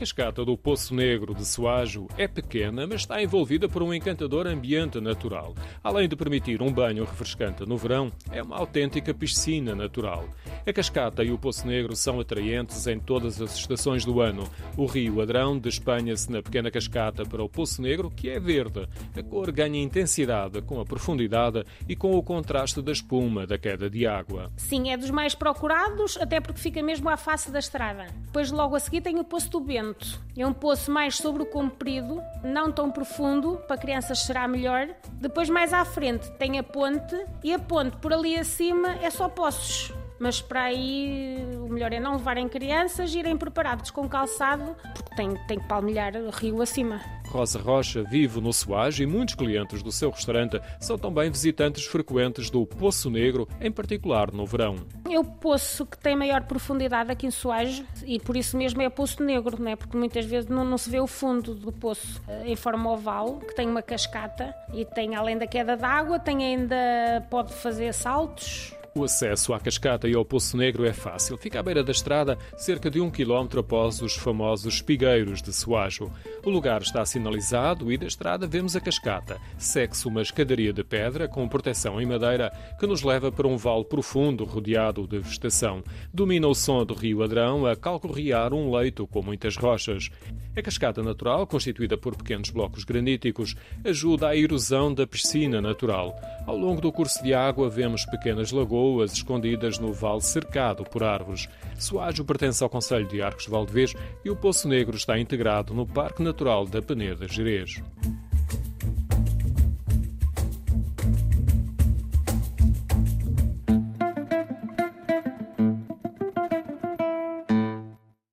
cascata do Poço Negro de Soajo é pequena, mas está envolvida por um encantador ambiente natural. Além de permitir um banho refrescante no verão, é uma autêntica piscina natural. A cascata e o Poço Negro são atraentes em todas as estações do ano. O rio Adrão despenha-se na pequena cascata para o Poço Negro, que é verde. A cor ganha intensidade com a profundidade e com o contraste da espuma da queda de água. Sim, é dos mais procurados, até porque fica mesmo à face da estrada. Depois, logo a seguir, tem o Poço do Bento. É um poço mais sobre o comprido, não tão profundo, para crianças será melhor. Depois, mais à frente, tem a ponte e a ponte por ali acima é só poços mas para aí melhor é não levarem crianças, irem preparados com calçado, porque tem, tem que palmilhar o rio acima. Rosa Rocha vive no Soage e muitos clientes do seu restaurante são também visitantes frequentes do Poço Negro, em particular no verão. É o poço que tem maior profundidade aqui em Soage e por isso mesmo é Poço Negro, né? porque muitas vezes não, não se vê o fundo do poço eh, em forma oval, que tem uma cascata e tem além da queda d'água, tem ainda pode fazer saltos, o acesso à cascata e ao Poço Negro é fácil. Fica à beira da estrada, cerca de um quilómetro após os famosos espigueiros de Soajo. O lugar está sinalizado e da estrada vemos a cascata. Segue-se uma escadaria de pedra com proteção em madeira que nos leva para um vale profundo rodeado de vegetação. Domina o som do rio Adrão a calcorrear um leito com muitas rochas. A cascata natural, constituída por pequenos blocos graníticos, ajuda à erosão da piscina natural. Ao longo do curso de água vemos pequenas lagoas escondidas no vale cercado por árvores. Soajo pertence ao Conselho de Arcos Valdevez e o Poço Negro está integrado no Parque Natural da Peneda Gerês.